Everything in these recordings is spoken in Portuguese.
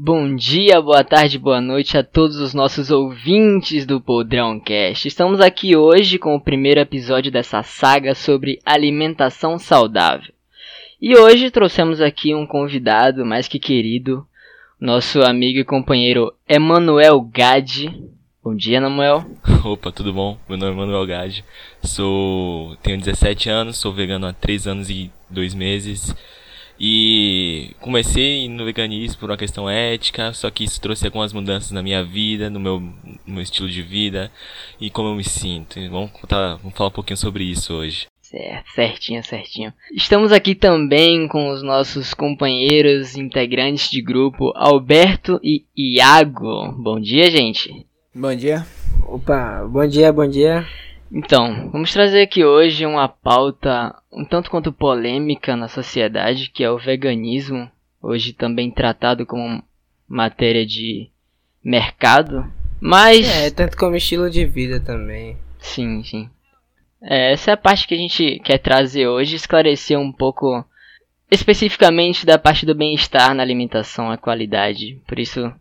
Bom dia, boa tarde, boa noite a todos os nossos ouvintes do Podrão Cast. Estamos aqui hoje com o primeiro episódio dessa saga sobre alimentação saudável. E hoje trouxemos aqui um convidado mais que querido, nosso amigo e companheiro Emanuel Gade. Bom dia, Emanuel. Opa, tudo bom? Meu nome é Emanuel Gade. Sou tenho 17 anos, sou vegano há 3 anos e 2 meses. E comecei no veganismo por uma questão ética, só que isso trouxe algumas mudanças na minha vida, no meu, no meu estilo de vida e como eu me sinto. vamos, contar, vamos falar um pouquinho sobre isso hoje. Certo, certinho, certinho. Estamos aqui também com os nossos companheiros integrantes de grupo, Alberto e Iago. Bom dia, gente. Bom dia. Opa, bom dia, bom dia. Então, vamos trazer aqui hoje uma pauta um tanto quanto polêmica na sociedade, que é o veganismo, hoje também tratado como matéria de mercado, mas... É, tanto como estilo de vida também. Sim, sim. É, essa é a parte que a gente quer trazer hoje, esclarecer um pouco especificamente da parte do bem-estar na alimentação, a qualidade. Por isso,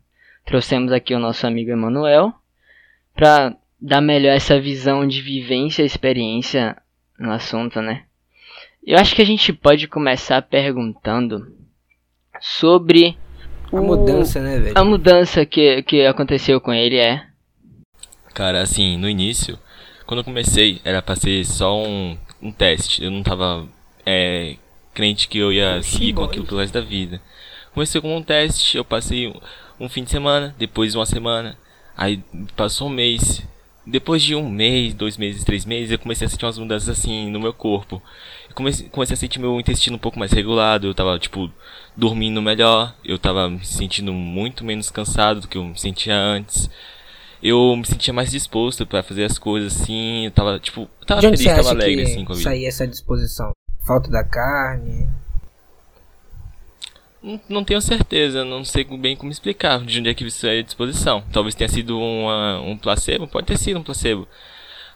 trouxemos aqui o nosso amigo Emanuel para dar melhor essa visão de vivência e experiência no assunto, né? Eu acho que a gente pode começar perguntando sobre a mudança, né, velho? A mudança que, que aconteceu com ele é. Cara, assim, no início, quando eu comecei, era pra ser só um, um teste. Eu não tava é, crente que eu ia seguir com aquilo pelo resto da vida. Comecei com um teste, eu passei um, um fim de semana, depois uma semana, aí passou um mês, depois de um mês, dois meses, três meses, eu comecei a sentir umas mudanças assim no meu corpo. Eu comecei, comecei a sentir meu intestino um pouco mais regulado, eu tava, tipo, dormindo melhor, eu tava me sentindo muito menos cansado do que eu me sentia antes. Eu me sentia mais disposto para fazer as coisas assim, eu tava, tipo, eu tava feliz, tava alegre assim com a vida. Sair essa disposição? Falta da carne? Não, não tenho certeza, não sei bem como explicar de onde é que isso é à disposição. Talvez tenha sido uma, um placebo, pode ter sido um placebo.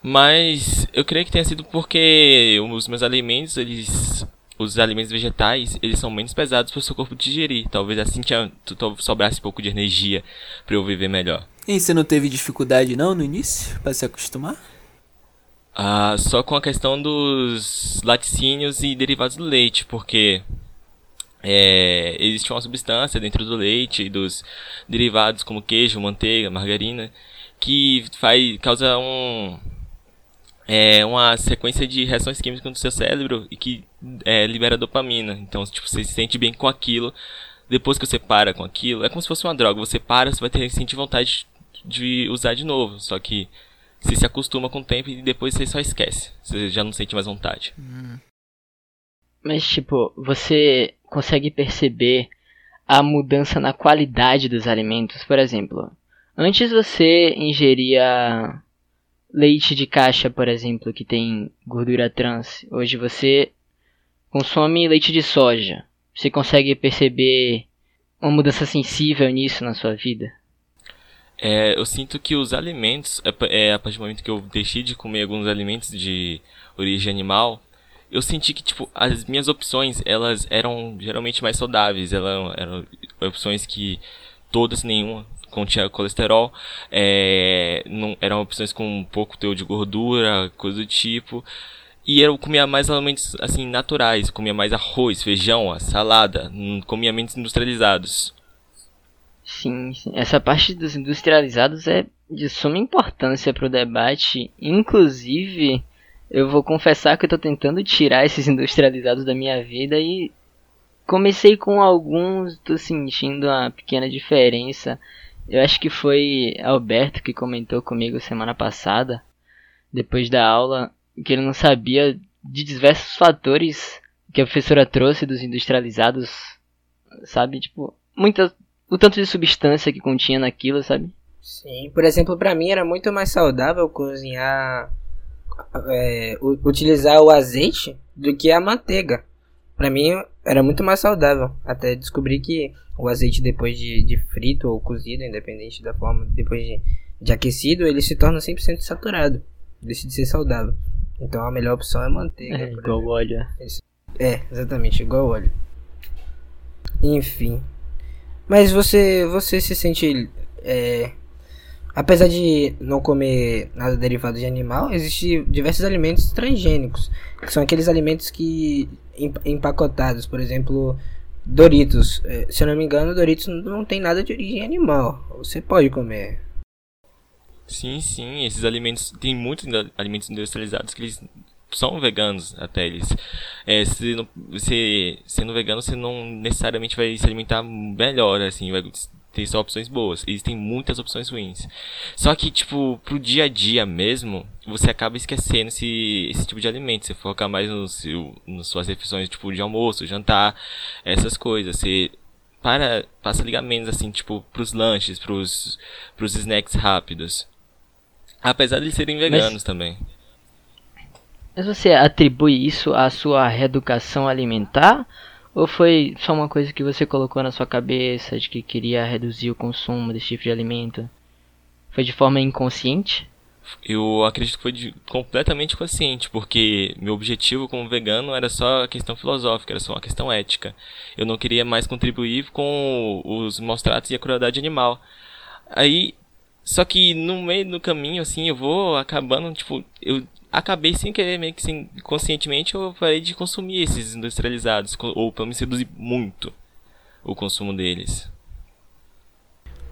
Mas eu creio que tenha sido porque os meus alimentos, eles os alimentos vegetais, eles são menos pesados para o seu corpo digerir. Talvez assim tinha, sobrasse um pouco de energia para eu viver melhor. E você não teve dificuldade não no início para se acostumar? Ah, só com a questão dos laticínios e derivados do leite, porque é, existe uma substância dentro do leite e dos derivados como queijo, manteiga, margarina, que faz, causa um, é, uma sequência de reações químicas no seu cérebro e que é, libera dopamina. Então, tipo, você se sente bem com aquilo. Depois que você para com aquilo, é como se fosse uma droga. Você para, você vai ter sentir vontade de usar de novo. Só que você se acostuma com o tempo e depois você só esquece. Você já não sente mais vontade. Hum. Mas, tipo, você consegue perceber a mudança na qualidade dos alimentos. Por exemplo, antes você ingeria leite de caixa, por exemplo, que tem gordura trans. Hoje você consome leite de soja. Você consegue perceber uma mudança sensível nisso na sua vida? É, eu sinto que os alimentos, é, é, a partir do momento que eu deixei de comer alguns alimentos de origem animal, eu senti que, tipo, as minhas opções, elas eram geralmente mais saudáveis. Elas eram opções que todas, nenhuma, continha colesterol. É, não, eram opções com um pouco teor de gordura, coisa do tipo. E eu comia mais alimentos, assim, naturais. Comia mais arroz, feijão, salada. Não comia alimentos industrializados. Sim, essa parte dos industrializados é de suma importância para o debate. Inclusive eu vou confessar que eu tô tentando tirar esses industrializados da minha vida e comecei com alguns, tô sentindo uma pequena diferença. Eu acho que foi Alberto que comentou comigo semana passada, depois da aula, que ele não sabia de diversos fatores que a professora trouxe dos industrializados, sabe? Tipo, muita, o tanto de substância que continha naquilo, sabe? Sim, por exemplo, para mim era muito mais saudável cozinhar é, utilizar o azeite do que a manteiga. Pra mim era muito mais saudável. Até descobri que o azeite depois de, de frito ou cozido, independente da forma, depois de, de aquecido, ele se torna 100% saturado. Deixa de ser saudável. Então a melhor opção é manteiga. É, igual exemplo. óleo. É, exatamente, igual óleo. Enfim. Mas você, você se sente. É, apesar de não comer nada derivado de animal, existem diversos alimentos transgênicos. Que são aqueles alimentos que. em- empacotados, por exemplo. Doritos. É, se eu não me engano, Doritos não tem nada de origem animal. Você pode comer. Sim, sim, esses alimentos, tem muitos alimentos industrializados que eles são veganos até eles. É, se não, você, sendo vegano, você não necessariamente vai se alimentar melhor, assim, vai ter só opções boas. Existem muitas opções ruins. Só que, tipo, pro dia a dia mesmo, você acaba esquecendo esse, esse tipo de alimento. Você foca mais no seu, nas suas refeições, tipo, de almoço, jantar, essas coisas. Você para, passa a ligar menos, assim, tipo, pros lanches, pros, pros snacks rápidos. Apesar de eles serem veganos também. Mas você atribui isso à sua reeducação alimentar? Ou foi só uma coisa que você colocou na sua cabeça de que queria reduzir o consumo desse tipo de alimento? Foi de forma inconsciente? Eu acredito que foi de- completamente consciente, porque meu objetivo como vegano era só a questão filosófica, era só uma questão ética. Eu não queria mais contribuir com os maus tratos e a crueldade animal. Aí, só que no meio do caminho, assim, eu vou acabando, tipo, eu acabei sem querer, meio que sem, conscientemente, eu parei de consumir esses industrializados, ou pelo menos reduzir muito o consumo deles.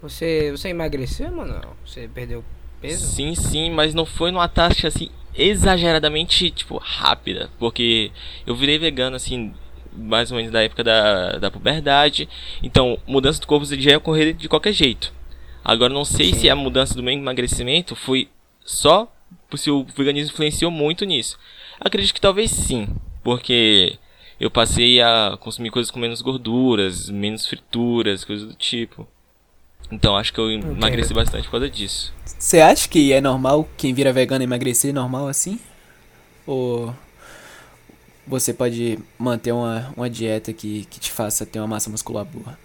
Você, você emagreceu, mano? Você perdeu peso? Sim, sim, mas não foi numa taxa assim exageradamente tipo rápida, porque eu virei vegano assim mais ou menos da época da, da puberdade, então mudança do corpo já ia ocorrer de qualquer jeito. Agora não sei se a mudança do meu emagrecimento foi só se o veganismo influenciou muito nisso. Acredito que talvez sim, porque eu passei a consumir coisas com menos gorduras, menos frituras, coisas do tipo. Então acho que eu emagreci bastante por causa disso. Você acha que é normal quem vira vegano emagrecer normal assim? Ou você pode manter uma, uma dieta que, que te faça ter uma massa muscular boa?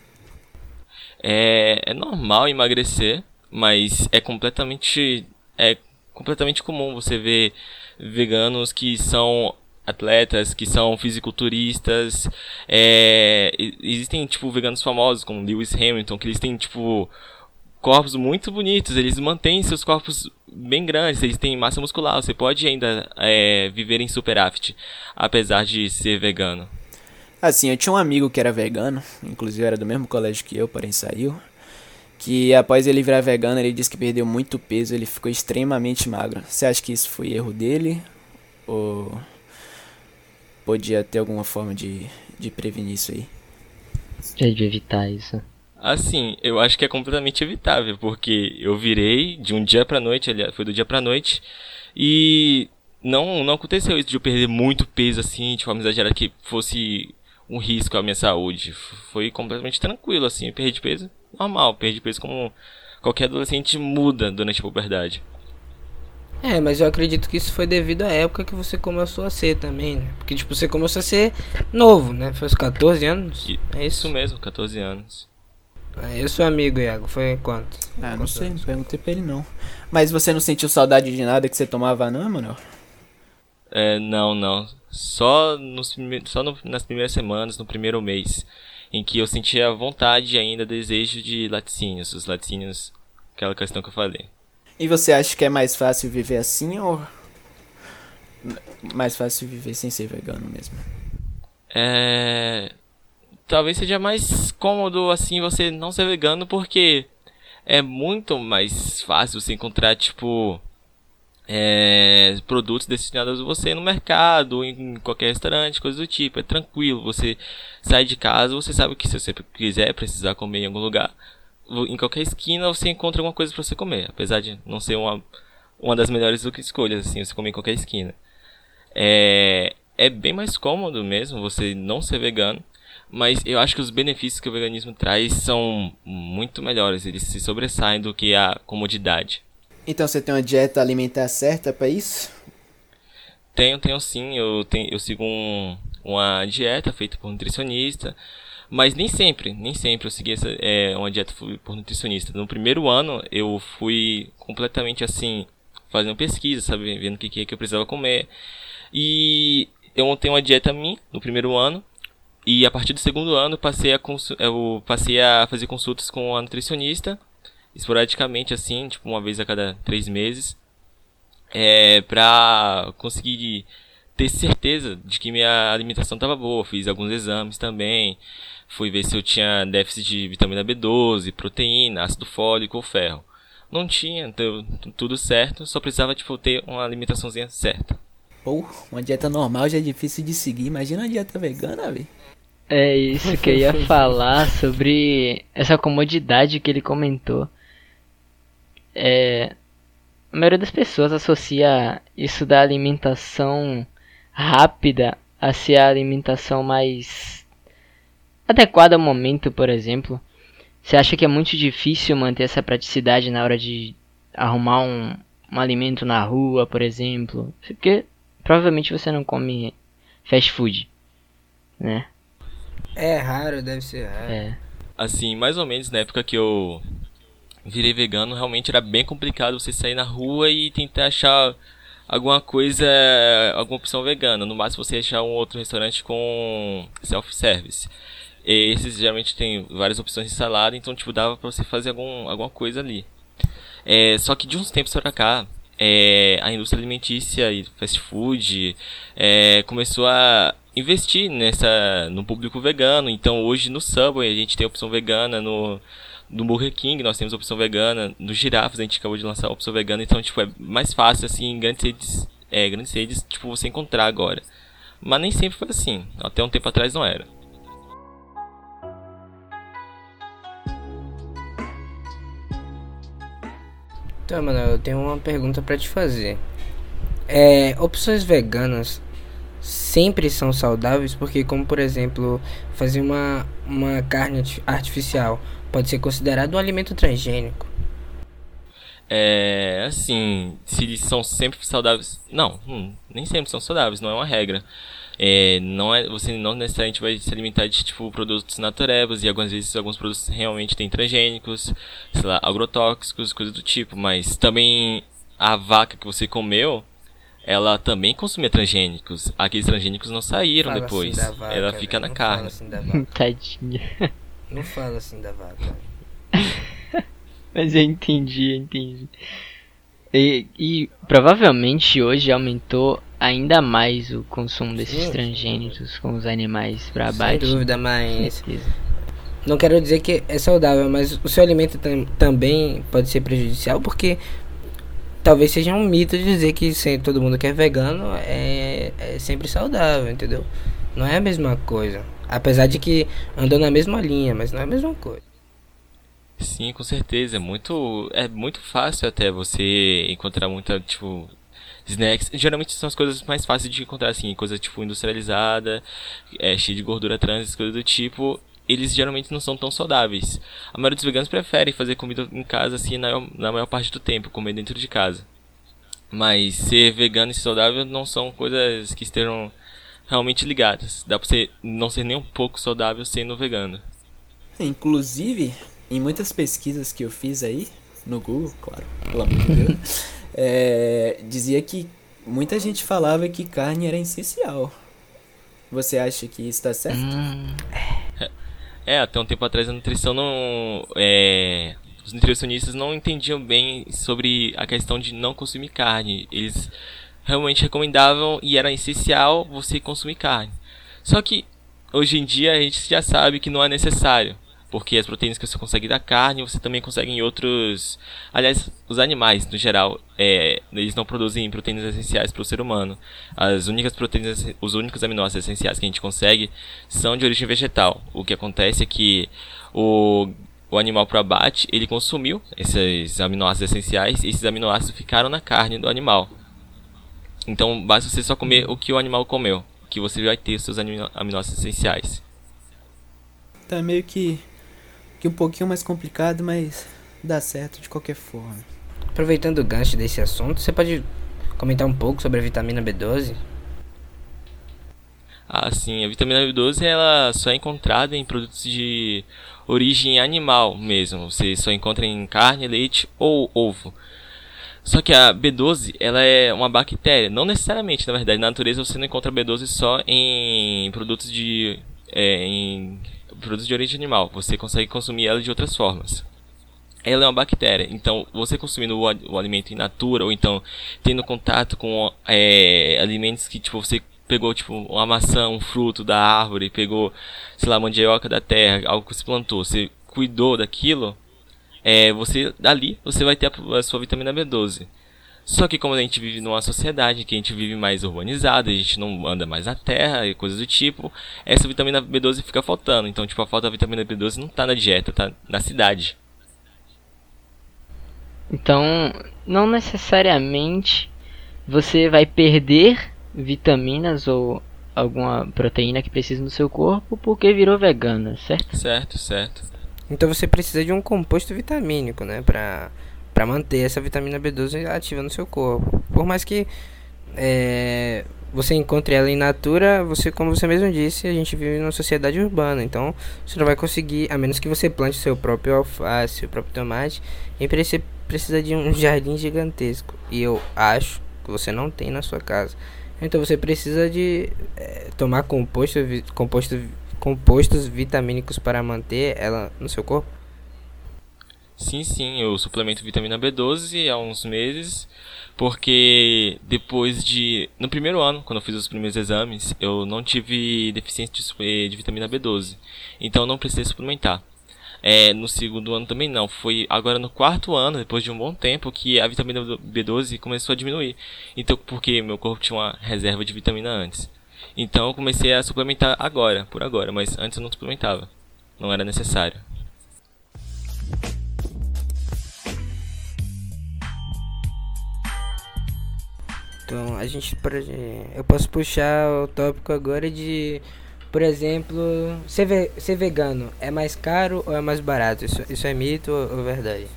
É, é normal emagrecer, mas é completamente é completamente comum você ver veganos que são atletas, que são fisiculturistas. É, existem tipo veganos famosos como Lewis Hamilton, que eles têm tipo corpos muito bonitos, eles mantêm seus corpos bem grandes, eles têm massa muscular. Você pode ainda é, viver em superávit, apesar de ser vegano. Assim, eu tinha um amigo que era vegano, inclusive era do mesmo colégio que eu, porém saiu. Que após ele virar vegano, ele disse que perdeu muito peso, ele ficou extremamente magro. Você acha que isso foi erro dele? Ou podia ter alguma forma de, de prevenir isso aí? É de evitar isso. Assim, eu acho que é completamente evitável, porque eu virei de um dia pra noite, aliás, foi do dia pra noite, e não, não aconteceu isso de eu perder muito peso assim, de forma exagerada, que fosse um risco à minha saúde. Foi completamente tranquilo, assim, eu perdi peso normal, perdi peso como qualquer adolescente muda durante a puberdade. É, mas eu acredito que isso foi devido à época que você começou a ser também, né? Porque, tipo, você começou a ser novo, né? Foi aos 14 anos? E- É Isso isso? mesmo, 14 anos. É, eu sou amigo, Iago. Foi quanto? Ah, não Quantos sei, não anos? perguntei pra ele não. Mas você não sentiu saudade de nada que você tomava não, mano? É, não, não. Só, nos, só no- nas primeiras semanas, no primeiro mês, em que eu sentia vontade e ainda, desejo de laticínios. Os laticínios, aquela questão que eu falei. E você acha que é mais fácil viver assim ou mais fácil viver sem ser vegano mesmo? É. Talvez seja mais cômodo assim você não ser vegano, porque é muito mais fácil você encontrar, tipo. É, produtos destinados a você no mercado, em qualquer restaurante, coisa do tipo. É tranquilo, você sai de casa, você sabe que se você quiser precisar comer em algum lugar, em qualquer esquina você encontra alguma coisa para você comer. Apesar de não ser uma, uma das melhores escolhas, assim, você comer em qualquer esquina. É, é bem mais cômodo mesmo você não ser vegano, mas eu acho que os benefícios que o veganismo traz são muito melhores, eles se sobressaem do que a comodidade. Então você tem uma dieta alimentar certa pra isso? Tenho, tenho sim, eu, tenho, eu sigo um uma dieta feita por nutricionista, mas nem sempre, nem sempre eu segui essa, é, uma dieta por nutricionista. No primeiro ano eu fui completamente assim, fazendo pesquisa, sabe, vendo o que, que eu precisava comer. E eu montei uma dieta minha no primeiro ano. E a partir do segundo ano passei a eu passei a fazer consultas com a nutricionista, esporadicamente assim, tipo uma vez a cada três meses, é, pra conseguir ter certeza de que minha alimentação estava boa. Fiz alguns exames também, fui ver se eu tinha déficit de vitamina B12, proteína, ácido fólico ou ferro. Não tinha, deu tudo certo, só precisava tipo ter uma alimentaçãozinha certa. Pô, uma dieta normal já é difícil de seguir, imagina uma dieta vegana, velho. É isso que eu ia falar sobre essa comodidade que ele comentou. É, a maioria das pessoas associa isso da alimentação rápida a ser a alimentação mais adequada ao momento, por exemplo. Você acha que é muito difícil manter essa praticidade na hora de arrumar um, um alimento na rua, por exemplo? Porque provavelmente você não come fast food, né? É raro, deve ser raro. É. Assim, mais ou menos na época que eu virei vegano, realmente era bem complicado você sair na rua e tentar achar alguma coisa, alguma opção vegana. No máximo você achar um outro restaurante com self-service. Esses geralmente tem várias opções de salada, então tipo dava para você fazer algum, alguma coisa ali. É, só que de uns tempos para cá, é, a indústria alimentícia e fast food é, começou a investir nessa no público vegano. Então hoje no Subway a gente tem opção vegana, no, no Burger King nós temos a opção vegana, no Girafas a gente acabou de lançar a opção vegana, então tipo é mais fácil assim em grandes redes, é, grandes redes tipo você encontrar agora. Mas nem sempre foi assim, até um tempo atrás não era. Então, mano, eu tenho uma pergunta para te fazer. É, opções veganas sempre são saudáveis, porque como por exemplo, fazer uma, uma carne artificial pode ser considerado um alimento transgênico. É, assim, se eles são sempre saudáveis, não, hum, nem sempre são saudáveis, não é uma regra. É, não é, você não necessariamente vai se alimentar de tipo produtos naturebas e algumas vezes alguns produtos realmente têm transgênicos, sei lá, agrotóxicos, coisas do tipo, mas também a vaca que você comeu ela também consumia transgênicos. Aqueles transgênicos não saíram Fala depois. assim vaca, ela fica na não carne. Assim. Tadinha. Não fala assim da vaca. Mas eu entendi, eu entendi. E, e provavelmente hoje aumentou ainda mais o consumo desses Sim. transgênicos com os animais pra Sem abate. dúvida, mas não quero dizer que é saudável, mas o seu alimento tam- também pode ser prejudicial, porque talvez seja um mito dizer que todo mundo que é vegano é, é sempre saudável, entendeu? Não é a mesma coisa. Apesar de que andou na mesma linha, mas não é a mesma coisa. Sim, com certeza. É muito, é muito fácil até você encontrar muita, tipo, snacks. Geralmente são as coisas mais fáceis de encontrar, assim, coisa tipo industrializada, é, cheia de gordura trans, coisas do tipo. Eles geralmente não são tão saudáveis. A maioria dos veganos preferem fazer comida em casa, assim, na, na maior parte do tempo, comer dentro de casa. Mas ser vegano e saudável não são coisas que estejam realmente ligadas. Dá pra você não ser nem um pouco saudável sendo vegano. Inclusive, em muitas pesquisas que eu fiz aí, no Google, claro, pelo amor de Deus, é, dizia que muita gente falava que carne era essencial. Você acha que isso tá certo? Hum, É, até um tempo atrás a nutrição não. É, os nutricionistas não entendiam bem sobre a questão de não consumir carne. Eles realmente recomendavam e era essencial você consumir carne. Só que hoje em dia a gente já sabe que não é necessário. Porque as proteínas que você consegue da carne, você também consegue em outros. Aliás, os animais, no geral, é, eles não produzem proteínas essenciais para o ser humano. As únicas proteínas, os únicos aminoácidos essenciais que a gente consegue são de origem vegetal. O que acontece é que o, o animal para abate, ele consumiu esses aminoácidos essenciais e esses aminoácidos ficaram na carne do animal. Então, basta você só comer o que o animal comeu, que você vai ter os seus amino- aminoácidos essenciais. Tá meio que, que um pouquinho mais complicado, mas dá certo de qualquer forma. Aproveitando o gancho desse assunto, você pode comentar um pouco sobre a vitamina B12? Ah, sim. A vitamina B12 ela só é encontrada em produtos de origem animal mesmo. Você só encontra em carne, leite ou ovo. Só que a B12 ela é uma bactéria, não necessariamente, na verdade, na natureza você não encontra B12 só em produtos de é, em produtos de origem animal. Você consegue consumir ela de outras formas. Ela é uma bactéria, então você consumindo o, o alimento in natura ou então tendo contato com é, alimentos que tipo você pegou tipo uma maçã, um fruto da árvore, pegou, sei lá, mandioca da terra, algo que você plantou, você cuidou daquilo, é, você dali você vai ter a, a, sua vitamina B12. Só que como a gente vive numa sociedade que a gente vive mais urbanizada, a gente não anda mais na terra e coisas do tipo, essa vitamina B12 fica faltando. Então, tipo, a falta da vitamina B12 não tá na dieta, tá na cidade. Então, não necessariamente você vai perder vitaminas ou alguma proteína que precisa no seu corpo porque virou vegana, certo? Certo, certo. Então você precisa de um composto vitamínico, né, para para manter essa vitamina B12 ativa no seu corpo. Por mais que é, você encontre ela em natura, você, como você mesmo disse, a gente vive numa sociedade urbana, então você não vai conseguir, a menos que você plante seu próprio alface, seu próprio tomate, e você precisa de um jardim gigantesco. E eu acho que você não tem na sua casa. Então você precisa de é, tomar composto, composto, compostos vitamínicos para manter ela no seu corpo? Sim, sim, eu suplemento vitamina B12 há uns meses, porque depois de. No primeiro ano, quando eu fiz os primeiros exames, eu não tive deficiência de, de vitamina B12. Então não precisei suplementar. É, no segundo ano também não. Foi agora no quarto ano, depois de um bom tempo, que a vitamina B12 começou a diminuir. Então, porque meu corpo tinha uma reserva de vitamina antes. Então eu comecei a suplementar agora, por agora, mas antes eu não suplementava. Não era necessário. Então, a gente eu posso puxar o tópico agora de por exemplo, ser, ve ser vegano é mais caro ou é mais barato? Isso, isso é mito ou, verdade?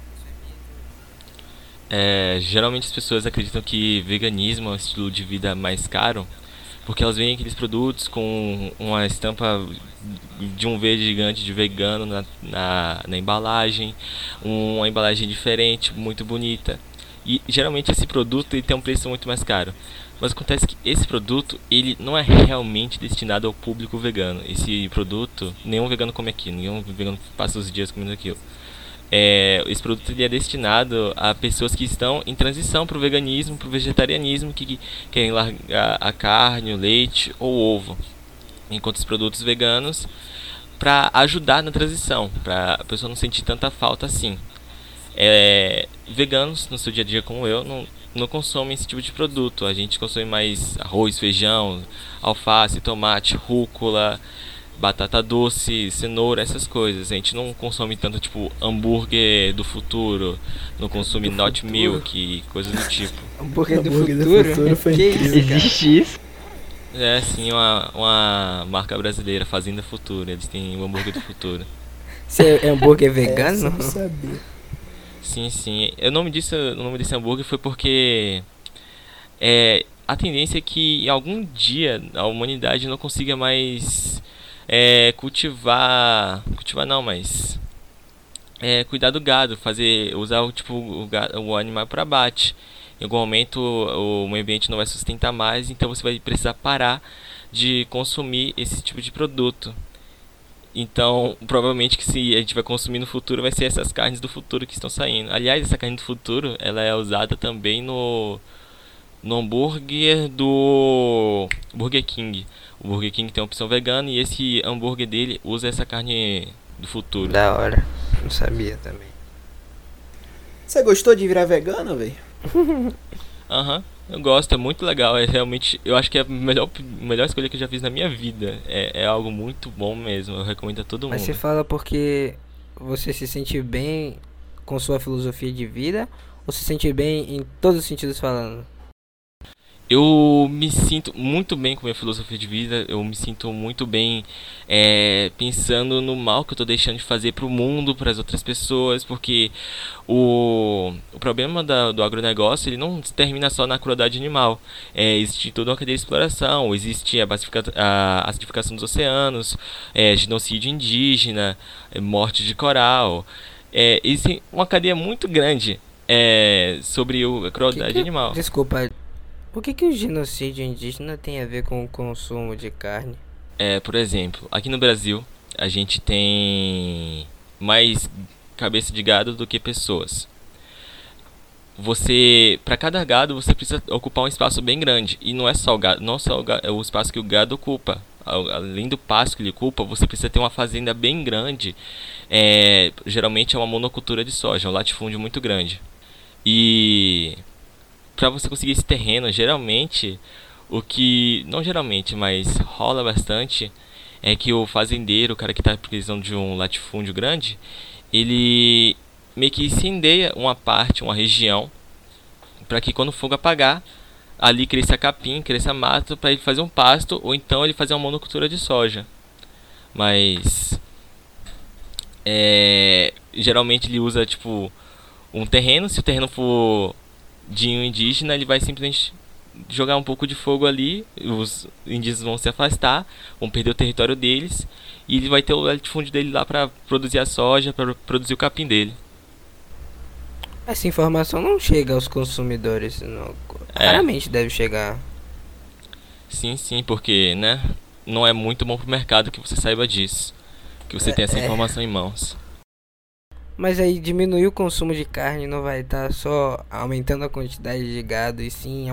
É, geralmente as pessoas acreditam que veganismo é um estilo de vida mais caro porque elas veem aqueles produtos com uma estampa de um verde gigante de vegano na, na, na embalagem, uma embalagem diferente, muito bonita. E geralmente esse produto ele tem um preço muito mais caro. Mas acontece que esse produto, ele não é realmente destinado ao público vegano. Esse produto, nenhum vegano come aquilo, nenhum vegano passa os dias comendo aquilo. É, esse produto ele é destinado a pessoas que estão em transição para o veganismo, para o vegetarianismo, que, que querem largar a carne, o leite ou o ovo. Enquanto os produtos veganos, para ajudar na transição, para a pessoa não sentir tanta falta assim. É, veganos, no seu dia a dia como eu, não, não consomem esse tipo de produto. A gente consome mais arroz, feijão, alface, tomate, rúcula, batata doce, cenoura, essas coisas. A gente não consome tanto tipo hambúrguer do futuro, não consome do not futuro. milk, coisas do tipo. hambúrguer do hambúrguer futuro? Do futuro foi incrível, Existe isso? É sim, uma, uma marca brasileira, Fazenda Futura. Eles têm o hambúrguer do futuro. Você é hambúrguer vegano? É, não sabia. Sim, sim. O nome disso, o nome desse hambúrguer foi porque é, a tendência é que em algum dia a humanidade não consiga mais é, cultivar, cultivar não, mas é, cuidar do gado, fazer, usar o tipo o, gado, o animal para abate. Em algum momento o meio ambiente não vai sustentar mais, então você vai precisar parar de consumir esse tipo de produto. Então, provavelmente que se a gente vai consumir no futuro vai ser essas carnes do futuro que estão saindo. Aliás, essa carne do futuro, ela é usada também no no hambúrguer do Burger King. O Burger King tem a opção vegana e esse hambúrguer dele usa essa carne do futuro. Da hora. Não sabia também. Você gostou de virar vegano, velho? Aham. uhum. Eu gosto, é muito legal. É realmente, eu acho que é a melhor, melhor escolha que eu já fiz na minha vida. É, é algo muito bom mesmo. Eu recomendo a todo mundo. Mas você fala porque você se sente bem com sua filosofia de vida ou se sente bem em todos os sentidos falando? Eu me sinto muito bem com a minha filosofia de vida, eu me sinto muito bem é, pensando no mal que eu estou deixando de fazer para o mundo, para as outras pessoas, porque o, o problema da, do agronegócio ele não termina só na crueldade animal. É, existe toda uma cadeia de exploração, existe a, a acidificação dos oceanos, é, genocídio indígena, é, morte de coral. É, existe uma cadeia muito grande é, sobre o, a crueldade que que, animal. Desculpa, o que, que o genocídio indígena tem a ver com o consumo de carne? É, por exemplo, aqui no Brasil a gente tem mais cabeça de gado do que pessoas. Você, para cada gado, você precisa ocupar um espaço bem grande e não é só o gado, não só o, gado, é o espaço que o gado ocupa. Além do pasto que ele ocupa, você precisa ter uma fazenda bem grande. É, geralmente é uma monocultura de soja, um latifúndio muito grande. E para você conseguir esse terreno, geralmente, o que. Não geralmente, mas rola bastante é que o fazendeiro, o cara que está precisando de um latifúndio grande, ele meio que incendeia uma parte, uma região, para que quando o fogo apagar, ali cresça capim, cresça mato, para ele fazer um pasto, ou então ele fazer uma monocultura de soja. Mas. É, geralmente ele usa tipo um terreno, se o terreno for de um indígena, ele vai simplesmente jogar um pouco de fogo ali, os indígenas vão se afastar, vão perder o território deles, e ele vai ter o latifúndio dele lá para produzir a soja, para produzir o capim dele. Essa informação não chega aos consumidores, não. É. raramente deve chegar. Sim, sim, porque, né, não é muito bom pro mercado que você saiba disso, que você é, tenha essa é. informação é. em mãos. Mas aí diminuir o consumo de carne não vai estar tá só aumentando a quantidade de gado e sim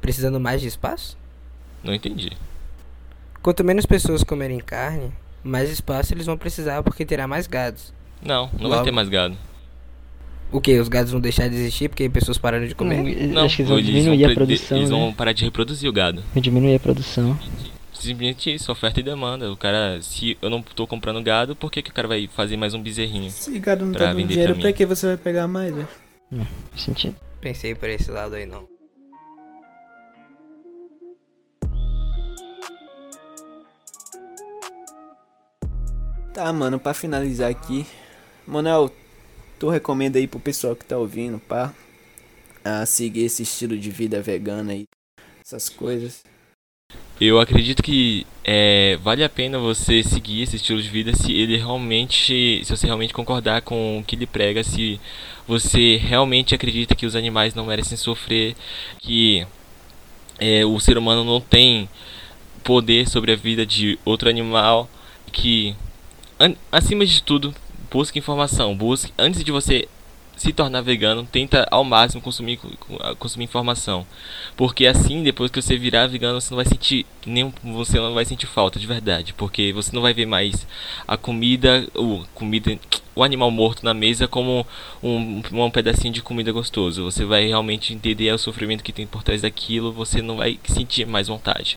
precisando mais de espaço? Não entendi. Quanto menos pessoas comerem carne, mais espaço eles vão precisar porque terá mais gados. Não, não Logo, vai ter mais gado. O que? Os gados vão deixar de existir porque pessoas pararam de comer? Não, não acho que eles vão diminuir a produção. Eles vão né? parar de reproduzir o gado. Vai diminuir a produção simplesmente isso, oferta e demanda. O cara, se eu não tô comprando gado, por que, que o cara vai fazer mais um bezerrinho? Se gado não tá dando dinheiro, pra, pra que você vai pegar mais, velho? Não, faz sentido. Pensei por esse lado aí não. Tá, mano, pra finalizar aqui. Manuel, tu recomenda aí pro pessoal que tá ouvindo, pá, a seguir esse estilo de vida vegana aí, essas coisas. Eu acredito que é, vale a pena você seguir esse estilo de vida se ele realmente, se você realmente concordar com o que ele prega, se você realmente acredita que os animais não merecem sofrer, que é, o ser humano não tem poder sobre a vida de outro animal, que acima de tudo busque informação, busque antes de você se tornar vegano, tenta ao máximo consumir, consumir informação. Porque assim, depois que você virar vegano, você não vai sentir nenhum, você não vai sentir falta de verdade, porque você não vai ver mais a comida, o comida, o animal morto na mesa como um, um pedacinho de comida gostoso. Você vai realmente entender o sofrimento que tem por trás daquilo, você não vai sentir mais vontade.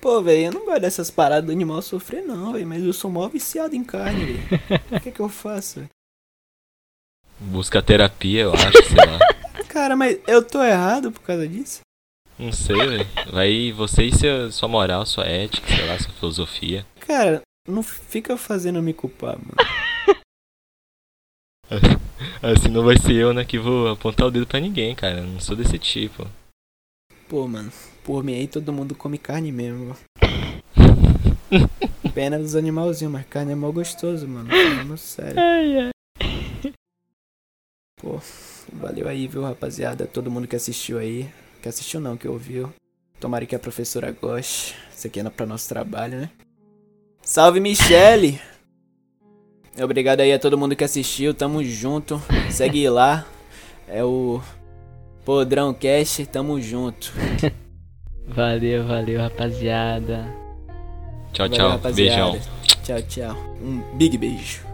Pô, velho, eu não gosto dessas paradas do animal sofrer não, velho, mas eu sou mó viciado em carne, velho. O que que eu faço? Busca terapia, eu acho, sei lá. Cara, mas eu tô errado por causa disso? Não sei, velho. Vai você e seu, sua moral, sua ética, sei lá, sua filosofia. Cara, não fica fazendo me culpar, mano. assim não vai ser eu, né, que vou apontar o dedo pra ninguém, cara. Eu não sou desse tipo. Pô, mano, por mim aí todo mundo come carne mesmo. Pena dos animalzinhos, mas carne é mó gostoso, mano. Falando sério. Ai, ai. Pô, valeu aí, viu, rapaziada? Todo mundo que assistiu aí. Que assistiu não, que ouviu. Tomara que a professora goste. Isso aqui é pra nosso trabalho, né? Salve, Michele! Obrigado aí a todo mundo que assistiu. Tamo junto. Segue lá. É o Podrão Cast. Tamo junto. valeu, valeu, rapaziada. Tchau, valeu, tchau. Rapaziada. Beijão. Tchau, tchau. Um big beijo.